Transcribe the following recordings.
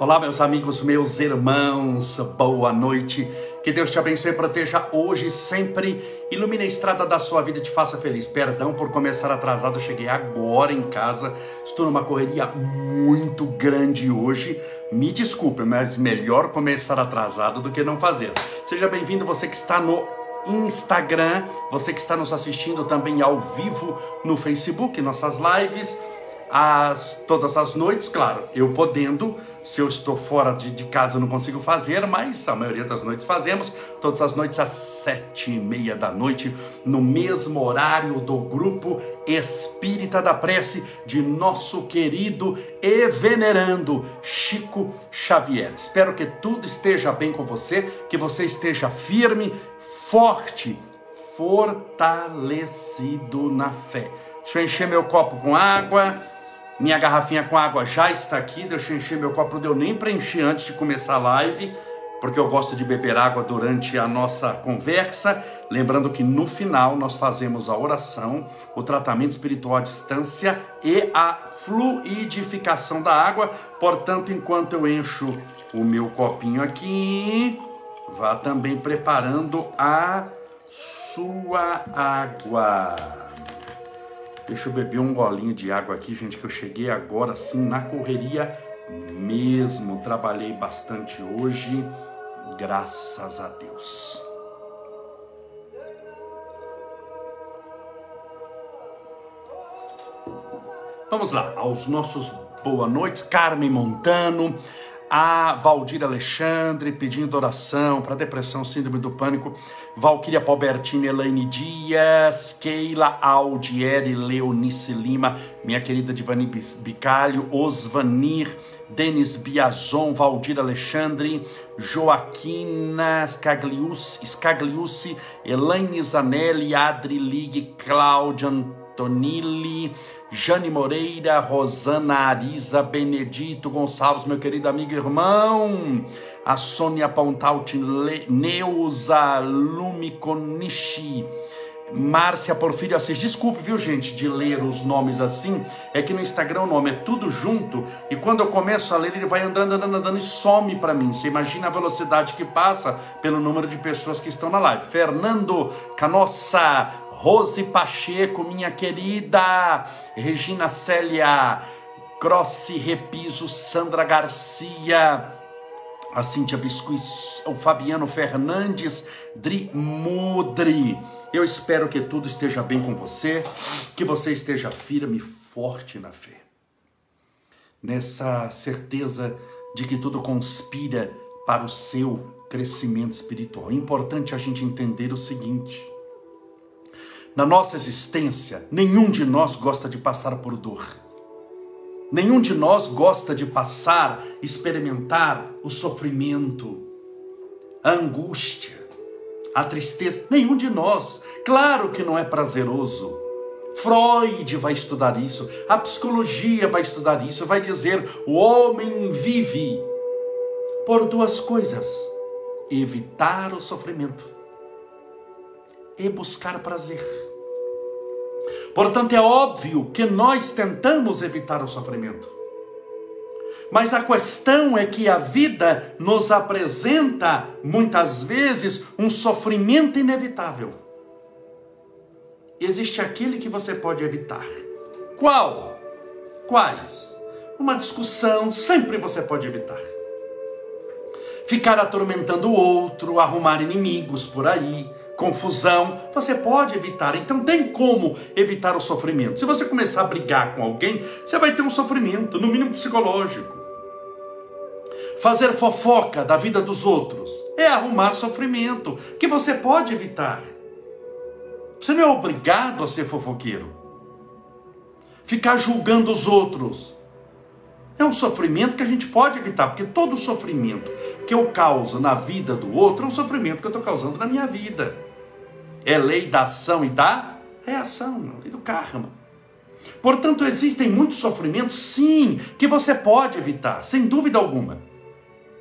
Olá, meus amigos, meus irmãos, boa noite. Que Deus te abençoe e proteja hoje sempre. Ilumine a estrada da sua vida e te faça feliz. Perdão por começar atrasado, cheguei agora em casa. Estou numa correria muito grande hoje. Me desculpe, mas melhor começar atrasado do que não fazer. Seja bem-vindo, você que está no Instagram, você que está nos assistindo também ao vivo no Facebook, nossas lives, as, todas as noites, claro, eu podendo se eu estou fora de, de casa, eu não consigo fazer, mas a maioria das noites fazemos. Todas as noites às sete e meia da noite, no mesmo horário do grupo Espírita da Prece de nosso querido e venerando Chico Xavier. Espero que tudo esteja bem com você, que você esteja firme, forte, fortalecido na fé. Deixa eu encher meu copo com água. Minha garrafinha com água já está aqui, deixa eu encher meu copo, não deu nem para encher antes de começar a live, porque eu gosto de beber água durante a nossa conversa. Lembrando que no final nós fazemos a oração, o tratamento espiritual à distância e a fluidificação da água. Portanto, enquanto eu encho o meu copinho aqui, vá também preparando a sua água. Deixa eu beber um golinho de água aqui, gente, que eu cheguei agora assim na correria mesmo. Trabalhei bastante hoje, graças a Deus. Vamos lá, aos nossos boa noites, Carmen Montano, a Valdir Alexandre pedindo oração para depressão, síndrome do pânico, Valquíria Palbertini, Elaine Dias, Keila Aldieri, Leonice Lima, minha querida Divani Bicalho, Osvanir, Denis Biazon, Valdir Alexandre, Joaquina Scagliucci, Scagliucci Elaine Zanelli, Adri Ligue, Cláudia Antonilli, Jane Moreira, Rosana Arisa, Benedito Gonçalves, meu querido amigo e irmão, a Sônia Pontalti, Neuza Lumiconichi, Márcia Porfírio Assis. Desculpe, viu, gente, de ler os nomes assim. É que no Instagram o nome é tudo junto e quando eu começo a ler, ele vai andando, andando, andando e some para mim. Você imagina a velocidade que passa pelo número de pessoas que estão na live. Fernando Canossa, Rose Pacheco, minha querida, Regina Célia, Crossi Repiso, Sandra Garcia, a Cíntia Biscuit, o Fabiano Fernandes, Dri Mudri. Eu espero que tudo esteja bem com você, que você esteja firme e forte na fé. Nessa certeza de que tudo conspira para o seu crescimento espiritual. É importante a gente entender o seguinte: na nossa existência, nenhum de nós gosta de passar por dor. Nenhum de nós gosta de passar, experimentar o sofrimento, a angústia, a tristeza. Nenhum de nós. Claro que não é prazeroso. Freud vai estudar isso, a psicologia vai estudar isso, vai dizer: o homem vive por duas coisas: evitar o sofrimento e buscar prazer. Portanto, é óbvio que nós tentamos evitar o sofrimento. Mas a questão é que a vida nos apresenta, muitas vezes, um sofrimento inevitável. Existe aquele que você pode evitar. Qual? Quais? Uma discussão sempre você pode evitar. Ficar atormentando o outro, arrumar inimigos por aí, confusão, você pode evitar. Então tem como evitar o sofrimento. Se você começar a brigar com alguém, você vai ter um sofrimento, no mínimo psicológico. Fazer fofoca da vida dos outros é arrumar sofrimento que você pode evitar. Você não é obrigado a ser fofoqueiro. Ficar julgando os outros é um sofrimento que a gente pode evitar, porque todo sofrimento que eu causo na vida do outro é um sofrimento que eu estou causando na minha vida é lei da ação e da reação, lei do karma. Portanto, existem muitos sofrimentos, sim, que você pode evitar, sem dúvida alguma.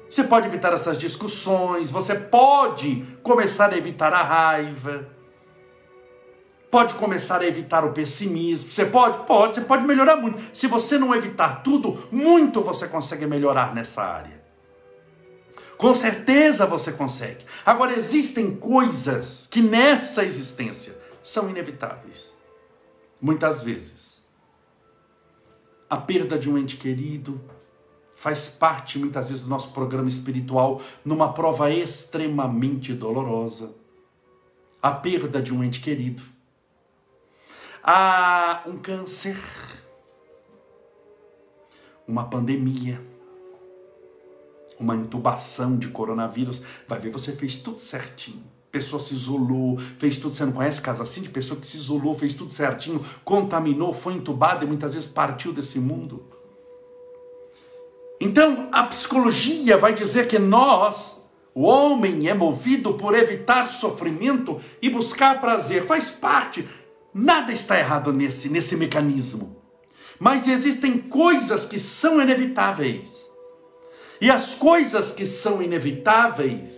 Você pode evitar essas discussões, você pode começar a evitar a raiva. pode começar a evitar o pessimismo. Você pode? Pode, você pode melhorar muito. Se você não evitar tudo, muito você consegue melhorar nessa área. Com certeza você consegue. Agora, existem coisas que nessa existência são inevitáveis. Muitas vezes. A perda de um ente querido faz parte, muitas vezes, do nosso programa espiritual numa prova extremamente dolorosa. A perda de um ente querido Há um câncer, uma pandemia, uma intubação de coronavírus. Vai ver, você fez tudo certinho. Pessoa se isolou, fez tudo. Você não conhece caso assim de pessoa que se isolou, fez tudo certinho, contaminou, foi entubada e muitas vezes partiu desse mundo. Então, a psicologia vai dizer que nós, o homem, é movido por evitar sofrimento e buscar prazer. Faz parte Nada está errado nesse, nesse mecanismo. Mas existem coisas que são inevitáveis. E as coisas que são inevitáveis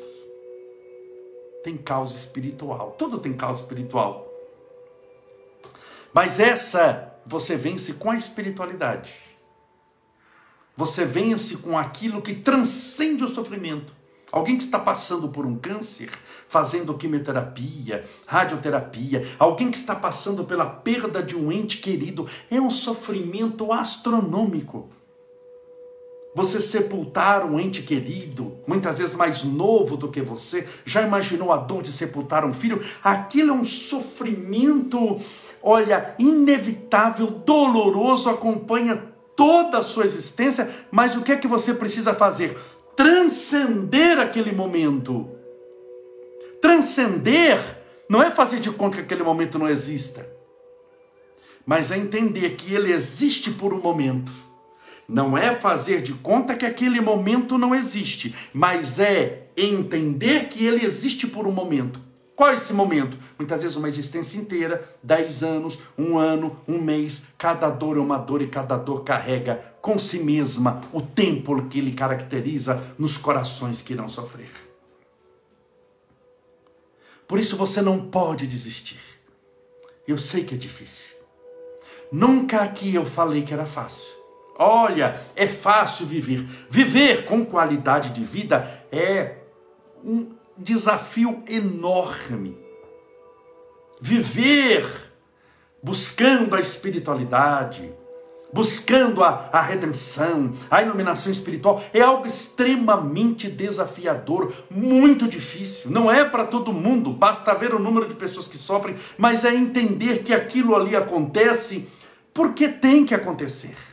têm causa espiritual. Tudo tem causa espiritual. Mas essa você vence com a espiritualidade. Você vence com aquilo que transcende o sofrimento. Alguém que está passando por um câncer, fazendo quimioterapia, radioterapia, alguém que está passando pela perda de um ente querido, é um sofrimento astronômico. Você sepultar um ente querido, muitas vezes mais novo do que você, já imaginou a dor de sepultar um filho? Aquilo é um sofrimento, olha, inevitável, doloroso, acompanha toda a sua existência, mas o que é que você precisa fazer? transcender aquele momento. Transcender não é fazer de conta que aquele momento não exista, mas é entender que ele existe por um momento. Não é fazer de conta que aquele momento não existe, mas é entender que ele existe por um momento. Qual é esse momento? Muitas vezes uma existência inteira, dez anos, um ano, um mês. Cada dor é uma dor e cada dor carrega com si mesma o tempo que lhe caracteriza nos corações que irão sofrer. Por isso você não pode desistir. Eu sei que é difícil. Nunca aqui eu falei que era fácil. Olha, é fácil viver. Viver com qualidade de vida é um desafio enorme. Viver buscando a espiritualidade, buscando a, a redenção, a iluminação espiritual, é algo extremamente desafiador, muito difícil. Não é para todo mundo, basta ver o número de pessoas que sofrem, mas é entender que aquilo ali acontece porque tem que acontecer.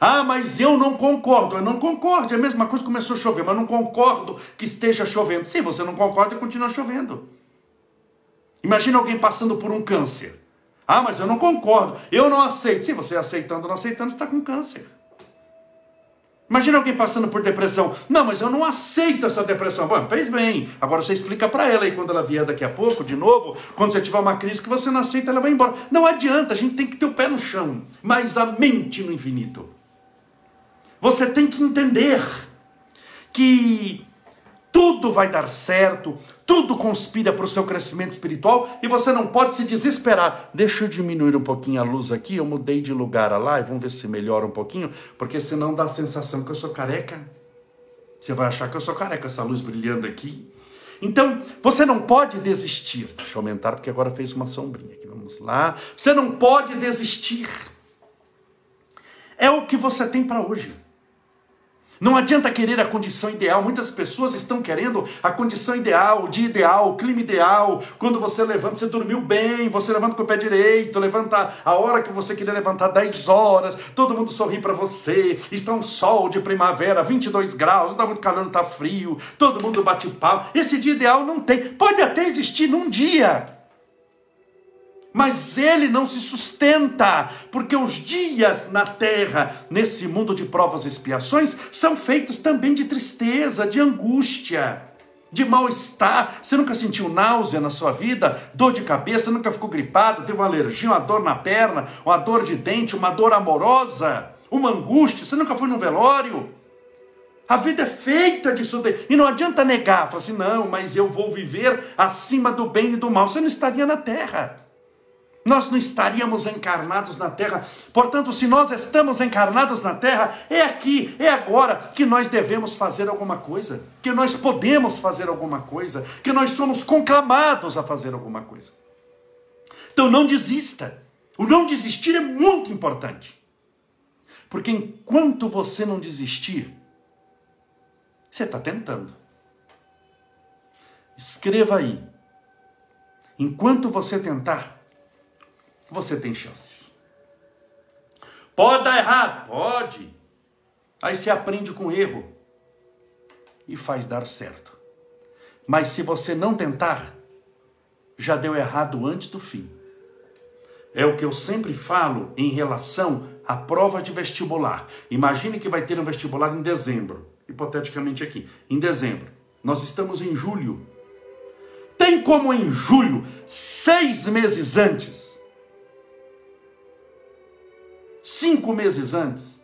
Ah, mas eu não concordo. Eu não concordo. É a mesma coisa começou a chover, mas não concordo que esteja chovendo. Sim, você não concorda, continua chovendo. Imagina alguém passando por um câncer. Ah, mas eu não concordo. Eu não aceito. Sim, você aceitando ou não aceitando, está com câncer. Imagina alguém passando por depressão. Não, mas eu não aceito essa depressão. Bom, fez bem. Agora você explica para ela aí quando ela vier daqui a pouco, de novo, quando você tiver uma crise que você não aceita, ela vai embora. Não adianta, a gente tem que ter o pé no chão, mas a mente no infinito. Você tem que entender que tudo vai dar certo, tudo conspira para o seu crescimento espiritual e você não pode se desesperar. Deixa eu diminuir um pouquinho a luz aqui, eu mudei de lugar a live, vamos ver se melhora um pouquinho, porque senão dá a sensação que eu sou careca. Você vai achar que eu sou careca, essa luz brilhando aqui. Então, você não pode desistir. Deixa eu aumentar, porque agora fez uma sombrinha aqui. Vamos lá. Você não pode desistir. É o que você tem para hoje. Não adianta querer a condição ideal. Muitas pessoas estão querendo a condição ideal, o dia ideal, o clima ideal. Quando você levanta, você dormiu bem, você levanta com o pé direito, levanta a hora que você queria levantar, 10 horas, todo mundo sorri para você. Está um sol de primavera, 22 graus, não está muito calor, não está frio, todo mundo bate pau. Esse dia ideal não tem. Pode até existir num dia mas ele não se sustenta, porque os dias na terra, nesse mundo de provas e expiações, são feitos também de tristeza, de angústia, de mal-estar. Você nunca sentiu náusea na sua vida, dor de cabeça, nunca ficou gripado, teve uma alergia, uma dor na perna, uma dor de dente, uma dor amorosa, uma angústia. Você nunca foi no velório? A vida é feita disso daí. E não adianta negar, falar assim, não, mas eu vou viver acima do bem e do mal. Você não estaria na terra. Nós não estaríamos encarnados na terra. Portanto, se nós estamos encarnados na terra, é aqui, é agora que nós devemos fazer alguma coisa, que nós podemos fazer alguma coisa, que nós somos conclamados a fazer alguma coisa. Então não desista. O não desistir é muito importante. Porque enquanto você não desistir, você está tentando. Escreva aí. Enquanto você tentar, você tem chance. Pode dar errado? Pode. Aí você aprende com erro e faz dar certo. Mas se você não tentar, já deu errado antes do fim. É o que eu sempre falo em relação à prova de vestibular. Imagine que vai ter um vestibular em dezembro hipoteticamente aqui, em dezembro. Nós estamos em julho. Tem como em julho, seis meses antes, cinco meses antes,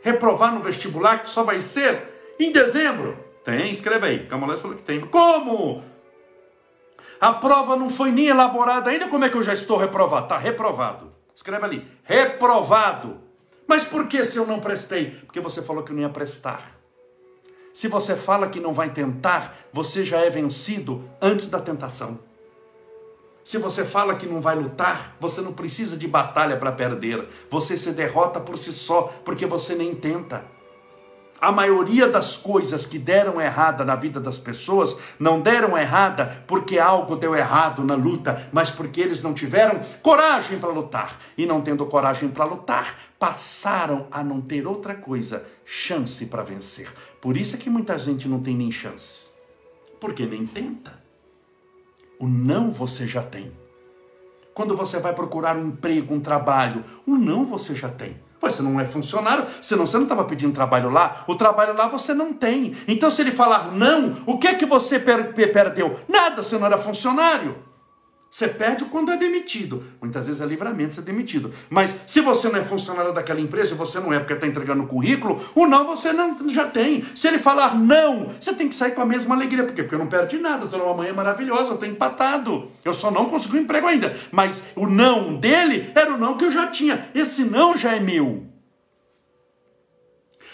reprovar no vestibular que só vai ser em dezembro? Tem, escreve aí. Camolés falou que tem. Como? A prova não foi nem elaborada ainda, como é que eu já estou reprovado? Está reprovado. Escreve ali, reprovado. Mas por que se eu não prestei? Porque você falou que não ia prestar. Se você fala que não vai tentar, você já é vencido antes da tentação. Se você fala que não vai lutar, você não precisa de batalha para perder. Você se derrota por si só, porque você nem tenta. A maioria das coisas que deram errada na vida das pessoas não deram errada porque algo deu errado na luta, mas porque eles não tiveram coragem para lutar. E não tendo coragem para lutar, passaram a não ter outra coisa, chance para vencer. Por isso é que muita gente não tem nem chance. Porque nem tenta. O não você já tem. Quando você vai procurar um emprego, um trabalho, o não você já tem. Você não é funcionário, senão você não estava pedindo trabalho lá. O trabalho lá você não tem. Então, se ele falar não, o que é que você per perdeu? Nada, você não era funcionário. Você perde quando é demitido. Muitas vezes é livramento ser demitido. Mas se você não é funcionário daquela empresa, você não é porque está entregando o currículo, o não você não já tem. Se ele falar não, você tem que sair com a mesma alegria. Por quê? Porque eu não perdi nada. Estou numa manhã maravilhosa, estou empatado. Eu só não consegui um emprego ainda. Mas o não dele era o não que eu já tinha. Esse não já é meu.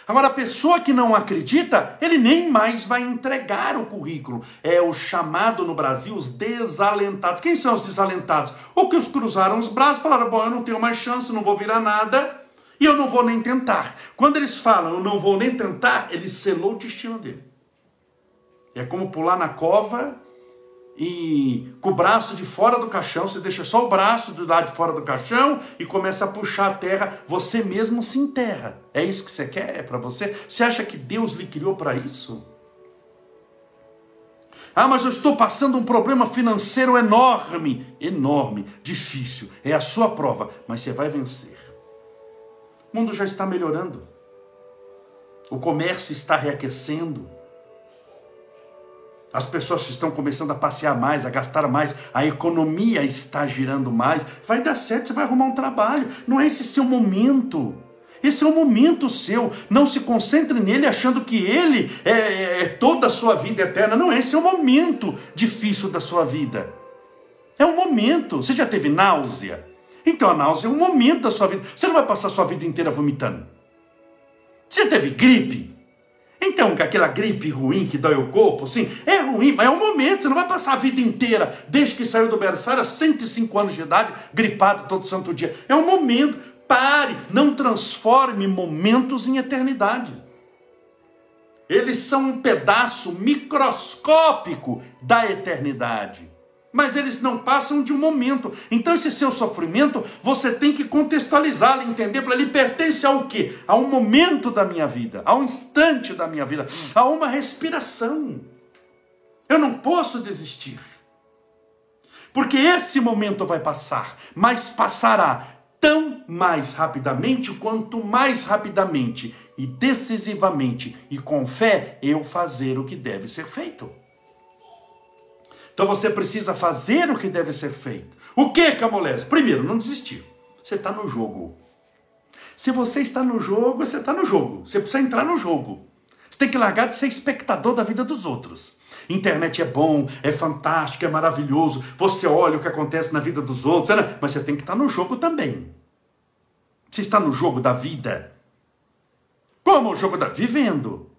Agora, a pessoa que não acredita, ele nem mais vai entregar o currículo. É o chamado no Brasil os desalentados. Quem são os desalentados? O que os cruzaram os braços, falaram: bom, eu não tenho mais chance, não vou virar nada e eu não vou nem tentar. Quando eles falam, eu não vou nem tentar, ele selou o destino dele. É como pular na cova e com o braço de fora do caixão, você deixa só o braço do lado de fora do caixão e começa a puxar a terra, você mesmo se enterra. É isso que você quer? É para você? Você acha que Deus lhe criou para isso? Ah, mas eu estou passando um problema financeiro enorme, enorme, difícil. É a sua prova, mas você vai vencer. O mundo já está melhorando. O comércio está reaquecendo. As pessoas estão começando a passear mais, a gastar mais, a economia está girando mais. Vai dar certo, você vai arrumar um trabalho. Não é esse seu momento. Esse é o momento seu. Não se concentre nele achando que ele é, é, é toda a sua vida eterna. Não, esse é o momento difícil da sua vida. É um momento. Você já teve náusea? Então a náusea é um momento da sua vida. Você não vai passar a sua vida inteira vomitando. Você já teve gripe? Então, aquela gripe ruim que dói o corpo, sim, é ruim, mas é um momento, você não vai passar a vida inteira, desde que saiu do berçário, a 105 anos de idade, gripado todo santo dia. É um momento, pare, não transforme momentos em eternidade. Eles são um pedaço microscópico da eternidade mas eles não passam de um momento. Então, esse seu sofrimento, você tem que contextualizá-lo, entender, para ele pertence ao quê? A um momento da minha vida, a um instante da minha vida, a uma respiração. Eu não posso desistir. Porque esse momento vai passar, mas passará tão mais rapidamente quanto mais rapidamente e decisivamente e com fé eu fazer o que deve ser feito. Então você precisa fazer o que deve ser feito. O que, Camolés? Primeiro, não desistir. Você está no jogo. Se você está no jogo, você está no jogo. Você precisa entrar no jogo. Você tem que largar de ser espectador da vida dos outros. Internet é bom, é fantástico, é maravilhoso. Você olha o que acontece na vida dos outros, né? mas você tem que estar no jogo também. Você está no jogo da vida. Como o jogo da vivendo.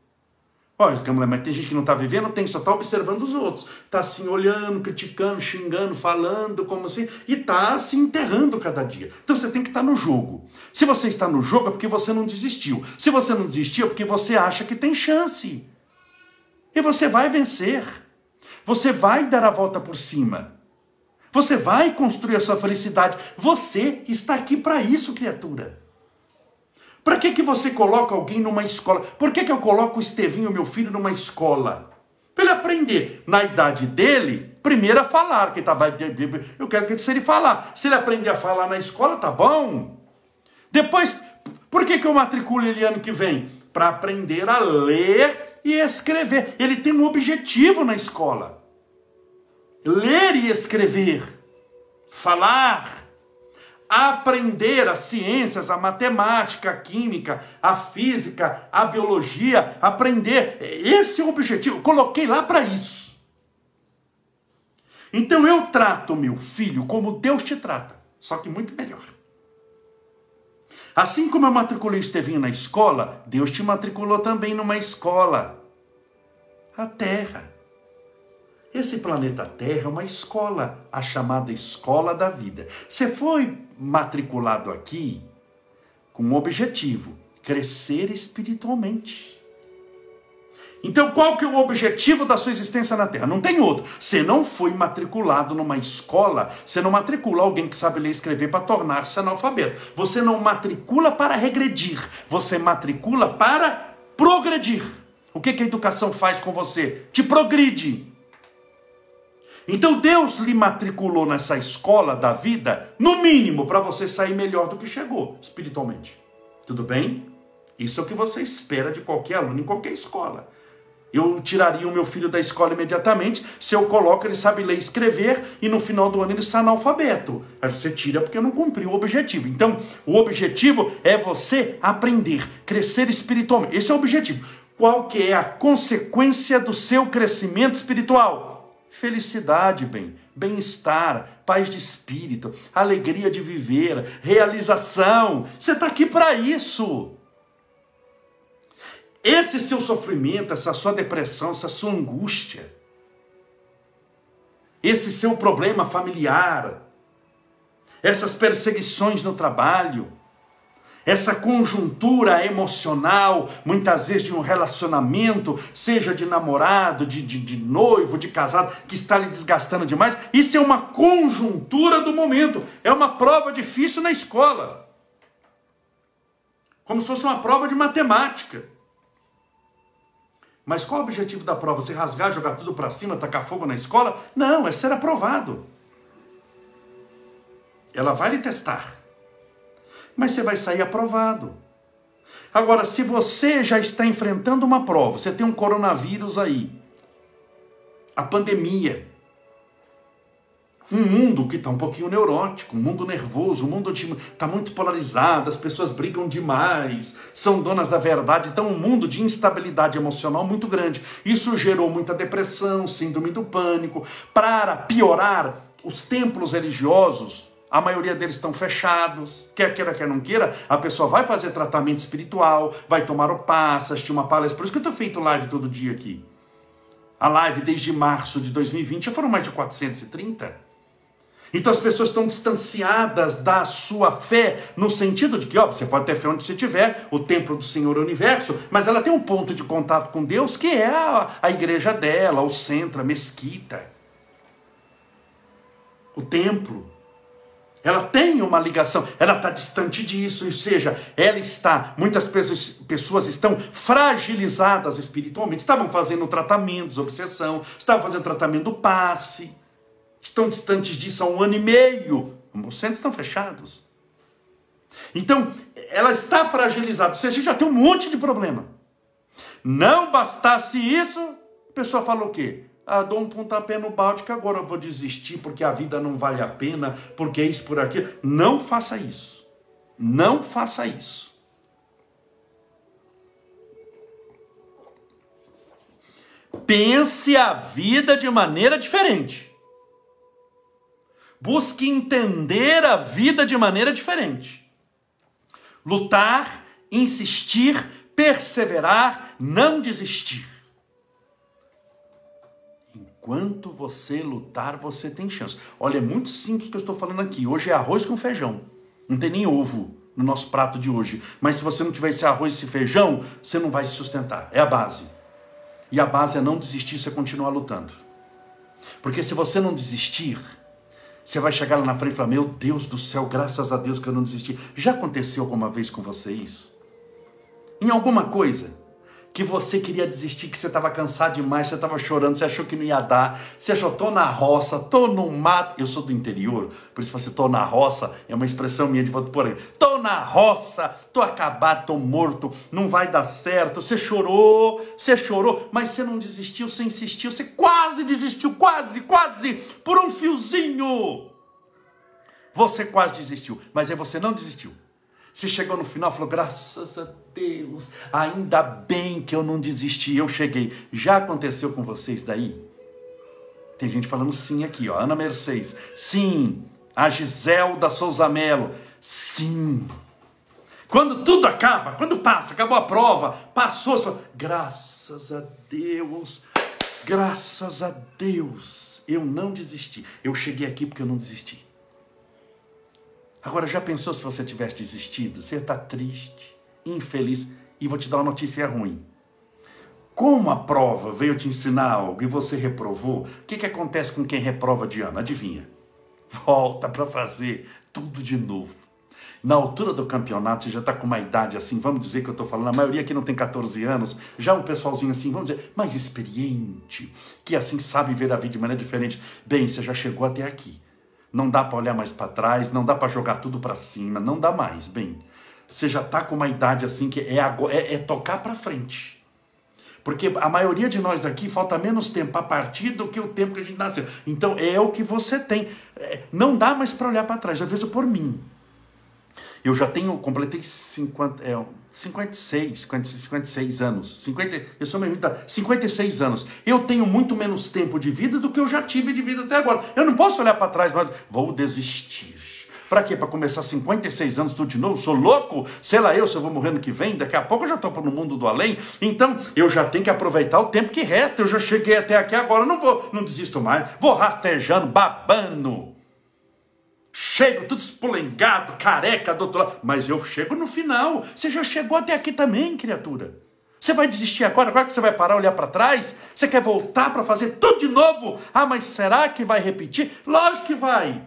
Olha, mas tem gente que não está vivendo, tem, só está observando os outros. Está assim, olhando, criticando, xingando, falando, como assim, e está se enterrando cada dia. Então você tem que estar tá no jogo. Se você está no jogo é porque você não desistiu. Se você não desistiu é porque você acha que tem chance. E você vai vencer. Você vai dar a volta por cima. Você vai construir a sua felicidade. Você está aqui para isso, criatura. Para que, que você coloca alguém numa escola? Por que, que eu coloco o Estevinho, meu filho, numa escola? Para ele aprender, na idade dele, primeiro a falar. Que tá, eu quero que se ele falar. Se ele aprender a falar na escola, tá bom. Depois, por que, que eu matriculo ele ano que vem? Para aprender a ler e escrever. Ele tem um objetivo na escola: ler e escrever, falar aprender as ciências, a matemática, a química, a física, a biologia, aprender. Esse é o objetivo. Eu coloquei lá para isso. Então eu trato meu filho como Deus te trata, só que muito melhor. Assim como eu matriculei o Estevinho na escola, Deus te matriculou também numa escola. A Terra. Esse planeta Terra é uma escola, a chamada escola da vida. Você foi matriculado aqui com um objetivo: crescer espiritualmente. Então, qual que é o objetivo da sua existência na Terra? Não tem outro. Você não foi matriculado numa escola, você não matricula alguém que sabe ler e escrever para tornar-se analfabeto. Você não matricula para regredir, você matricula para progredir. O que, que a educação faz com você? Te progride. Então Deus lhe matriculou nessa escola da vida, no mínimo, para você sair melhor do que chegou, espiritualmente. Tudo bem? Isso é o que você espera de qualquer aluno em qualquer escola. Eu tiraria o meu filho da escola imediatamente se eu coloco ele sabe ler e escrever e no final do ano ele está analfabeto. Aí você tira porque não cumpriu o objetivo. Então, o objetivo é você aprender, crescer espiritualmente. Esse é o objetivo. Qual que é a consequência do seu crescimento espiritual? Felicidade, bem, bem-estar, paz de espírito, alegria de viver, realização. Você está aqui para isso. Esse seu sofrimento, essa sua depressão, essa sua angústia, esse seu problema familiar, essas perseguições no trabalho, essa conjuntura emocional, muitas vezes de um relacionamento, seja de namorado, de, de, de, noivo, de casado, que está lhe desgastando demais, isso é uma conjuntura do momento, é uma prova difícil na escola. Como se fosse uma prova de matemática. Mas qual o objetivo da prova? Você rasgar, jogar tudo para cima, tacar fogo na escola? Não, é ser aprovado. Ela vai lhe testar mas você vai sair aprovado. Agora, se você já está enfrentando uma prova, você tem um coronavírus aí, a pandemia, um mundo que está um pouquinho neurótico, um mundo nervoso, um mundo está muito polarizado, as pessoas brigam demais, são donas da verdade, então um mundo de instabilidade emocional muito grande. Isso gerou muita depressão, síndrome do pânico. Para piorar, os templos religiosos a maioria deles estão fechados. Quer queira, quer não queira, a pessoa vai fazer tratamento espiritual, vai tomar o passe, assistir uma palestra. Por isso que eu estou feito live todo dia aqui. A live desde março de 2020 já foram mais de 430. Então as pessoas estão distanciadas da sua fé, no sentido de que, ó, você pode ter fé onde você estiver, o templo do Senhor é o universo, mas ela tem um ponto de contato com Deus que é a, a igreja dela, o centro, a mesquita, o templo. Ela tem uma ligação, ela está distante disso, ou seja, ela está, muitas pessoas, pessoas estão fragilizadas espiritualmente, estavam fazendo tratamentos, obsessão, estavam fazendo tratamento do passe, estão distantes disso há um ano e meio, os centros estão fechados. Então, ela está fragilizada, ou seja, já tem um monte de problema. Não bastasse isso, a pessoa falou o quê? Ah, dou um pontapé no balde que agora eu vou desistir porque a vida não vale a pena, porque é isso por aquilo. Não faça isso. Não faça isso. Pense a vida de maneira diferente. Busque entender a vida de maneira diferente. Lutar, insistir, perseverar, não desistir. Enquanto você lutar, você tem chance. Olha, é muito simples o que eu estou falando aqui. Hoje é arroz com feijão. Não tem nem ovo no nosso prato de hoje. Mas se você não tiver esse arroz e esse feijão, você não vai se sustentar. É a base. E a base é não desistir, você continuar lutando. Porque se você não desistir, você vai chegar lá na frente e falar: Meu Deus do céu, graças a Deus que eu não desisti. Já aconteceu alguma vez com você isso? Em alguma coisa? Que você queria desistir, que você estava cansado demais, você estava chorando, você achou que não ia dar, você achou, tô na roça, tô no mato. Eu sou do interior, por isso você tô na roça, é uma expressão minha de volta por aí. Tô na roça, tô acabado, tô morto, não vai dar certo. Você chorou, você chorou, mas você não desistiu, você insistiu, você quase desistiu, quase, quase, por um fiozinho. Você quase desistiu, mas aí você não desistiu. Você chegou no final falou: graças a Deus, ainda bem que eu não desisti, eu cheguei. Já aconteceu com vocês daí? Tem gente falando sim aqui, ó. Ana Mercedes, sim. A Giselda Souza Melo, sim. Quando tudo acaba, quando passa, acabou a prova, passou, fala, graças a Deus, graças a Deus, eu não desisti. Eu cheguei aqui porque eu não desisti. Agora, já pensou se você tivesse desistido? Você está triste, infeliz, e vou te dar uma notícia ruim. Como a prova veio te ensinar algo e você reprovou, o que, que acontece com quem reprova de ano? Adivinha? Volta para fazer tudo de novo. Na altura do campeonato, você já está com uma idade assim, vamos dizer que eu estou falando, a maioria aqui não tem 14 anos, já um pessoalzinho assim, vamos dizer, mais experiente, que assim sabe ver a vida de maneira diferente. Bem, você já chegou até aqui. Não dá para olhar mais para trás, não dá para jogar tudo para cima, não dá mais. Bem, você já está com uma idade assim que é, é, é tocar para frente. Porque a maioria de nós aqui falta menos tempo a partir do que o tempo que a gente nasceu. Então é o que você tem. É, não dá mais para olhar para trás. Já vejo por mim. Eu já tenho, completei 50, é, 56, 56 anos. 50, eu sou meio 56 anos. Eu tenho muito menos tempo de vida do que eu já tive de vida até agora. Eu não posso olhar para trás, mas vou desistir. Para quê? Para começar 56 anos tudo de novo? Sou louco? Sei lá eu se eu vou morrer no que vem. Daqui a pouco eu já estou no mundo do além. Então eu já tenho que aproveitar o tempo que resta. Eu já cheguei até aqui agora. Não vou, não desisto mais. Vou rastejando, babando chego tudo espolengado, careca do outro lado, mas eu chego no final. Você já chegou até aqui também, criatura. Você vai desistir agora? Agora que você vai parar, olhar para trás? Você quer voltar para fazer tudo de novo? Ah, mas será que vai repetir? Lógico que vai.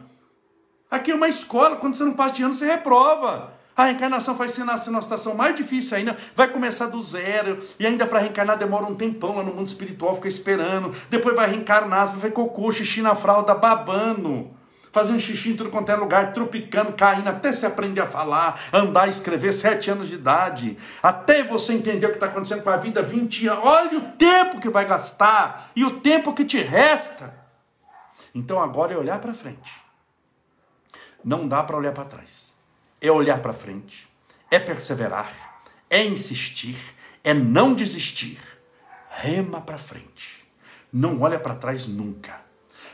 Aqui é uma escola, quando você não passa de ano, você reprova. A reencarnação vai ser nascer numa situação mais difícil ainda, vai começar do zero, e ainda para reencarnar demora um tempão lá no mundo espiritual, fica esperando. Depois vai reencarnar, vai cocô, xixi na fralda, babando fazendo xixi em tudo quanto é lugar, tropicando, caindo, até se aprender a falar, andar, escrever, sete anos de idade, até você entender o que está acontecendo com a vida, 20 anos. Olha o tempo que vai gastar e o tempo que te resta. Então agora é olhar para frente. Não dá para olhar para trás. É olhar para frente, é perseverar, é insistir, é não desistir. Rema para frente. Não olha para trás nunca.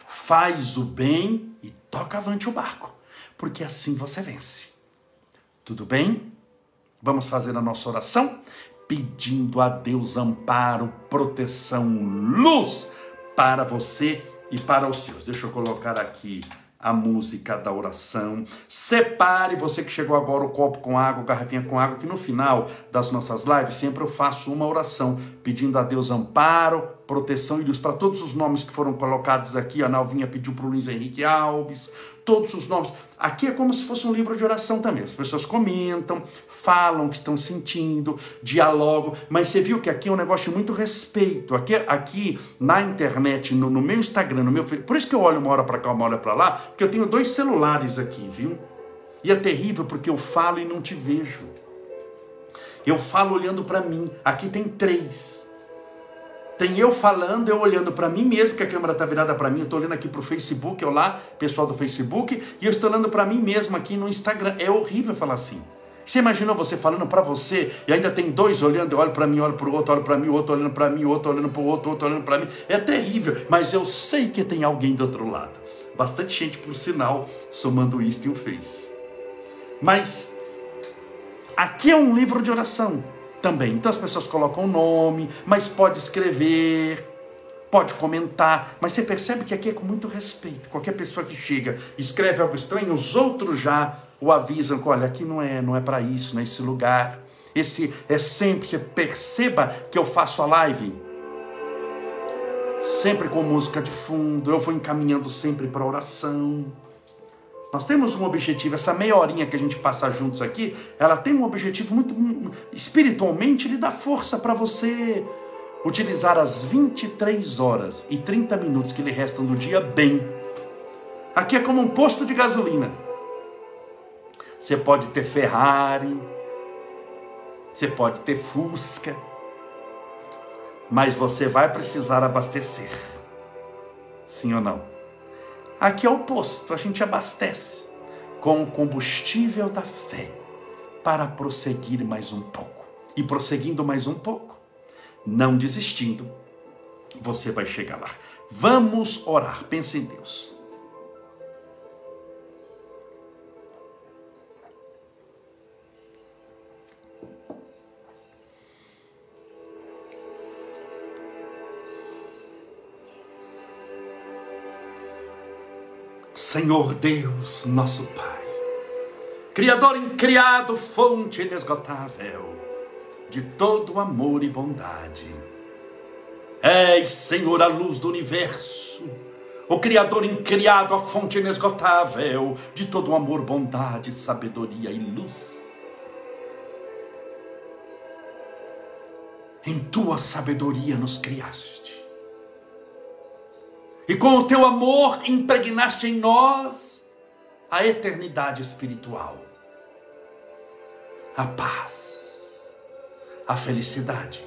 Faz o bem e toca avante o barco, porque assim você vence. Tudo bem? Vamos fazer a nossa oração pedindo a Deus amparo, proteção, luz para você e para os seus. Deixa eu colocar aqui a música da oração. Separe você que chegou agora o copo com água, garrafinha com água, que no final das nossas lives sempre eu faço uma oração pedindo a Deus amparo, proteção e luz para todos os nomes que foram colocados aqui. A Nalvinha pediu para o Luiz Henrique Alves, todos os nomes. Aqui é como se fosse um livro de oração também. As pessoas comentam, falam o que estão sentindo, dialogam, mas você viu que aqui é um negócio de muito respeito. Aqui, aqui na internet, no, no meu Instagram, no meu Por isso que eu olho uma hora para cá, uma hora para lá, porque eu tenho dois celulares aqui, viu? E é terrível porque eu falo e não te vejo. Eu falo olhando para mim. Aqui tem três. Tem eu falando, eu olhando para mim mesmo, que a câmera está virada para mim, eu estou olhando aqui para o Facebook, olá, pessoal do Facebook, e eu estou olhando para mim mesmo aqui no Instagram. É horrível falar assim. Você imaginou você falando para você e ainda tem dois olhando, eu olho para mim, olho para o outro, olho para mim, outro olhando para mim, outro olhando para o outro, outro olhando para mim. É terrível, mas eu sei que tem alguém do outro lado. Bastante gente, por sinal, somando isto e o fez. Mas aqui é um livro de oração também. Então as pessoas colocam o nome, mas pode escrever, pode comentar, mas você percebe que aqui é com muito respeito. Qualquer pessoa que chega, escreve algo estranho, os outros já o avisam olha, aqui não é, não é para isso, não é esse lugar. Esse é sempre, você perceba que eu faço a live sempre com música de fundo, eu vou encaminhando sempre para oração. Nós temos um objetivo, essa meia horinha que a gente passa juntos aqui, ela tem um objetivo muito espiritualmente, ele dá força para você utilizar as 23 horas e 30 minutos que lhe restam do dia bem. Aqui é como um posto de gasolina. Você pode ter Ferrari, você pode ter Fusca, mas você vai precisar abastecer. Sim ou não? Aqui é o posto, a gente abastece com o combustível da fé para prosseguir mais um pouco. E prosseguindo mais um pouco, não desistindo, você vai chegar lá. Vamos orar, pense em Deus. Senhor Deus, nosso Pai, Criador incriado, fonte inesgotável de todo amor e bondade. És, Senhor, a luz do universo, o Criador incriado, a fonte inesgotável de todo amor, bondade, sabedoria e luz. Em tua sabedoria nos criaste e com o teu amor impregnaste em nós a eternidade espiritual, a paz, a felicidade.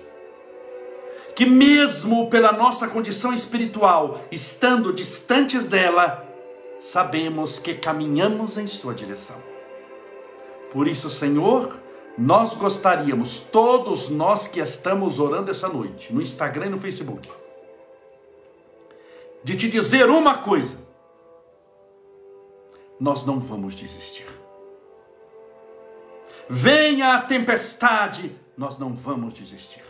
Que mesmo pela nossa condição espiritual, estando distantes dela, sabemos que caminhamos em sua direção. Por isso, Senhor, nós gostaríamos, todos nós que estamos orando essa noite, no Instagram e no Facebook, de te dizer uma coisa: nós não vamos desistir. Venha a tempestade, nós não vamos desistir.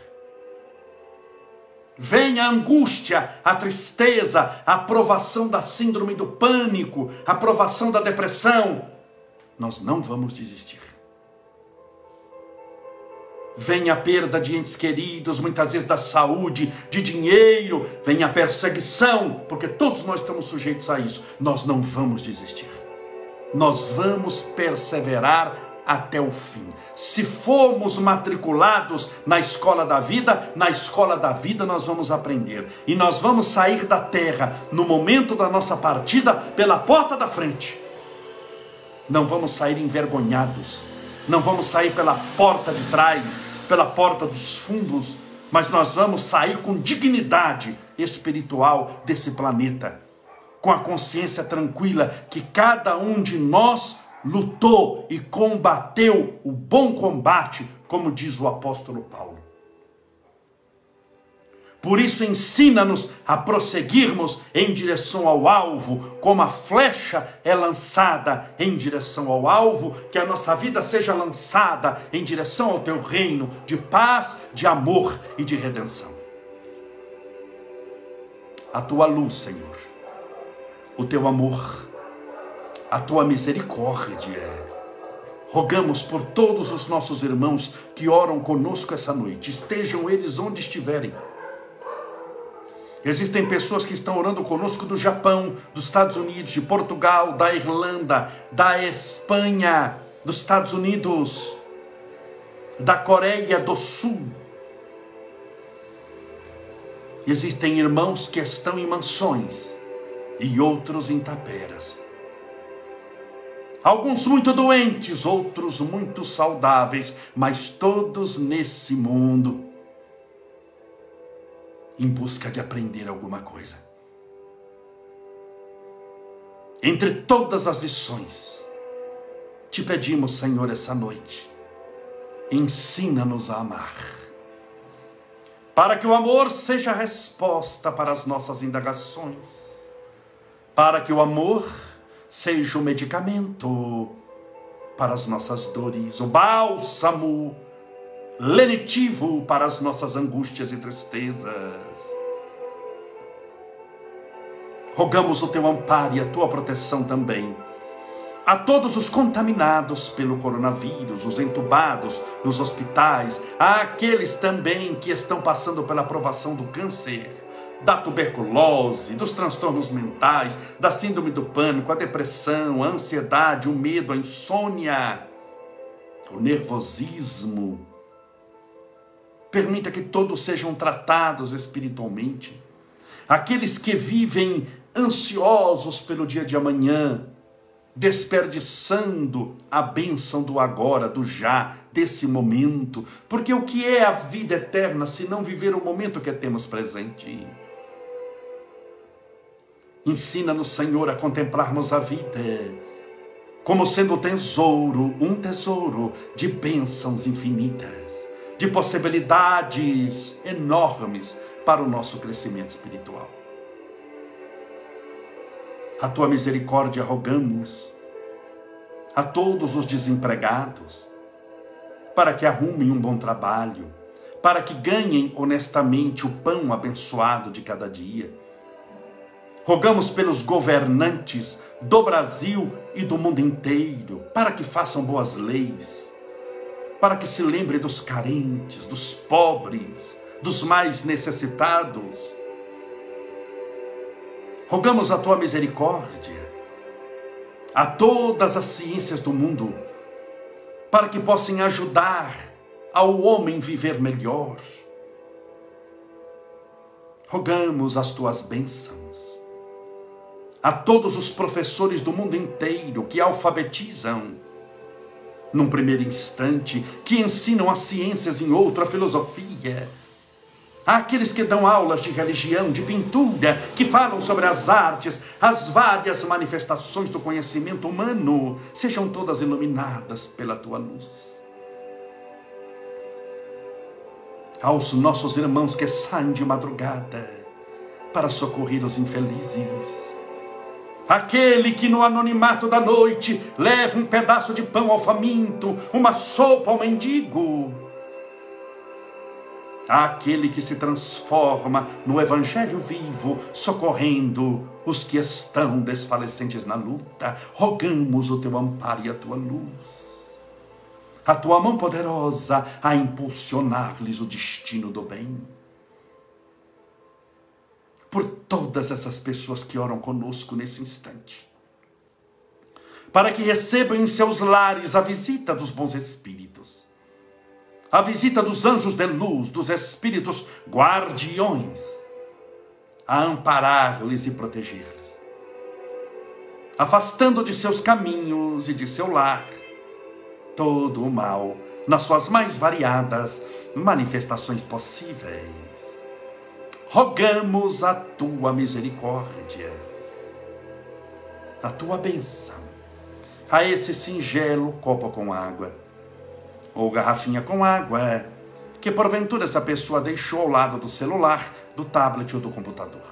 Venha a angústia, a tristeza, a provação da síndrome do pânico, a provação da depressão, nós não vamos desistir vem a perda de entes queridos, muitas vezes da saúde, de dinheiro, vem a perseguição, porque todos nós estamos sujeitos a isso. Nós não vamos desistir. Nós vamos perseverar até o fim. Se formos matriculados na escola da vida, na escola da vida nós vamos aprender. E nós vamos sair da terra no momento da nossa partida pela porta da frente. Não vamos sair envergonhados. Não vamos sair pela porta de trás pela porta dos fundos, mas nós vamos sair com dignidade espiritual desse planeta, com a consciência tranquila que cada um de nós lutou e combateu o bom combate, como diz o apóstolo Paulo. Por isso, ensina-nos a prosseguirmos em direção ao alvo, como a flecha é lançada em direção ao alvo, que a nossa vida seja lançada em direção ao teu reino de paz, de amor e de redenção. A tua luz, Senhor, o teu amor, a tua misericórdia. Rogamos por todos os nossos irmãos que oram conosco essa noite, estejam eles onde estiverem Existem pessoas que estão orando conosco do Japão, dos Estados Unidos, de Portugal, da Irlanda, da Espanha, dos Estados Unidos, da Coreia do Sul. Existem irmãos que estão em mansões e outros em taperas. Alguns muito doentes, outros muito saudáveis, mas todos nesse mundo em busca de aprender alguma coisa. Entre todas as lições, te pedimos, Senhor, essa noite, ensina-nos a amar, para que o amor seja a resposta para as nossas indagações, para que o amor seja o medicamento para as nossas dores, o bálsamo lenitivo para as nossas angústias e tristezas. Rogamos o teu amparo e a tua proteção também a todos os contaminados pelo coronavírus, os entubados nos hospitais, a aqueles também que estão passando pela aprovação do câncer, da tuberculose, dos transtornos mentais, da síndrome do pânico, a depressão, a ansiedade, o medo, a insônia, o nervosismo. Permita que todos sejam tratados espiritualmente. Aqueles que vivem ansiosos pelo dia de amanhã, desperdiçando a bênção do agora, do já, desse momento. Porque o que é a vida eterna se não viver o momento que temos presente? Ensina-nos, Senhor, a contemplarmos a vida como sendo tesouro, um tesouro de bênçãos infinitas, de possibilidades enormes para o nosso crescimento espiritual a tua misericórdia rogamos a todos os desempregados, para que arrumem um bom trabalho, para que ganhem honestamente o pão abençoado de cada dia. Rogamos pelos governantes do Brasil e do mundo inteiro, para que façam boas leis, para que se lembre dos carentes, dos pobres, dos mais necessitados Rogamos a tua misericórdia a todas as ciências do mundo, para que possam ajudar ao homem viver melhor. Rogamos as tuas bênçãos a todos os professores do mundo inteiro que alfabetizam num primeiro instante, que ensinam as ciências em outro, a filosofia, aqueles que dão aulas de religião, de pintura, que falam sobre as artes, as várias manifestações do conhecimento humano, sejam todas iluminadas pela tua luz. Aos nossos irmãos que saem de madrugada para socorrer os infelizes, aquele que no anonimato da noite leva um pedaço de pão ao faminto, uma sopa ao mendigo, àquele que se transforma no Evangelho vivo, socorrendo os que estão desfalecentes na luta. Rogamos o teu amparo e a tua luz. A tua mão poderosa a impulsionar-lhes o destino do bem. Por todas essas pessoas que oram conosco nesse instante, para que recebam em seus lares a visita dos bons espíritos. A visita dos anjos de luz, dos espíritos guardiões, a amparar-lhes e proteger-lhes, afastando de seus caminhos e de seu lar todo o mal, nas suas mais variadas manifestações possíveis. Rogamos a tua misericórdia, a tua bênção, a esse singelo copo com água ou garrafinha com água, que porventura essa pessoa deixou ao lado do celular, do tablet ou do computador.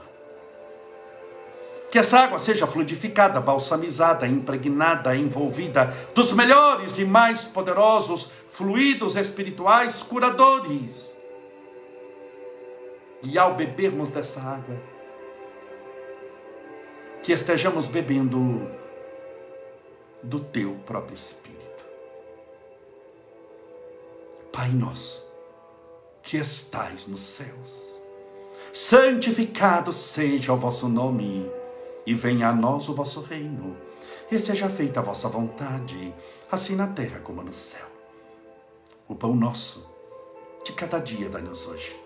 Que essa água seja fluidificada, balsamizada, impregnada, envolvida dos melhores e mais poderosos fluidos espirituais curadores. E ao bebermos dessa água, que estejamos bebendo do teu próprio Espírito. Pai nosso, que estais nos céus, santificado seja o vosso nome, e venha a nós o vosso reino, e seja feita a vossa vontade, assim na terra como no céu. O pão nosso, de cada dia, dai-nos hoje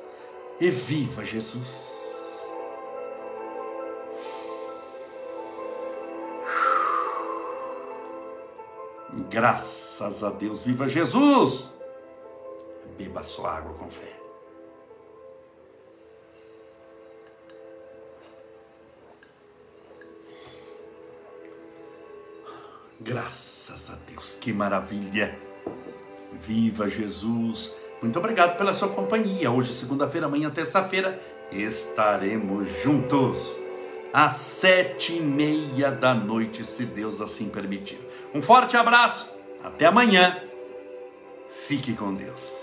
e viva Jesus. Graças a Deus, viva Jesus! Beba sua água com fé. Graças a Deus, que maravilha! Viva Jesus! Muito obrigado pela sua companhia. Hoje, segunda-feira, amanhã, terça-feira, estaremos juntos às sete e meia da noite, se Deus assim permitir. Um forte abraço, até amanhã. Fique com Deus.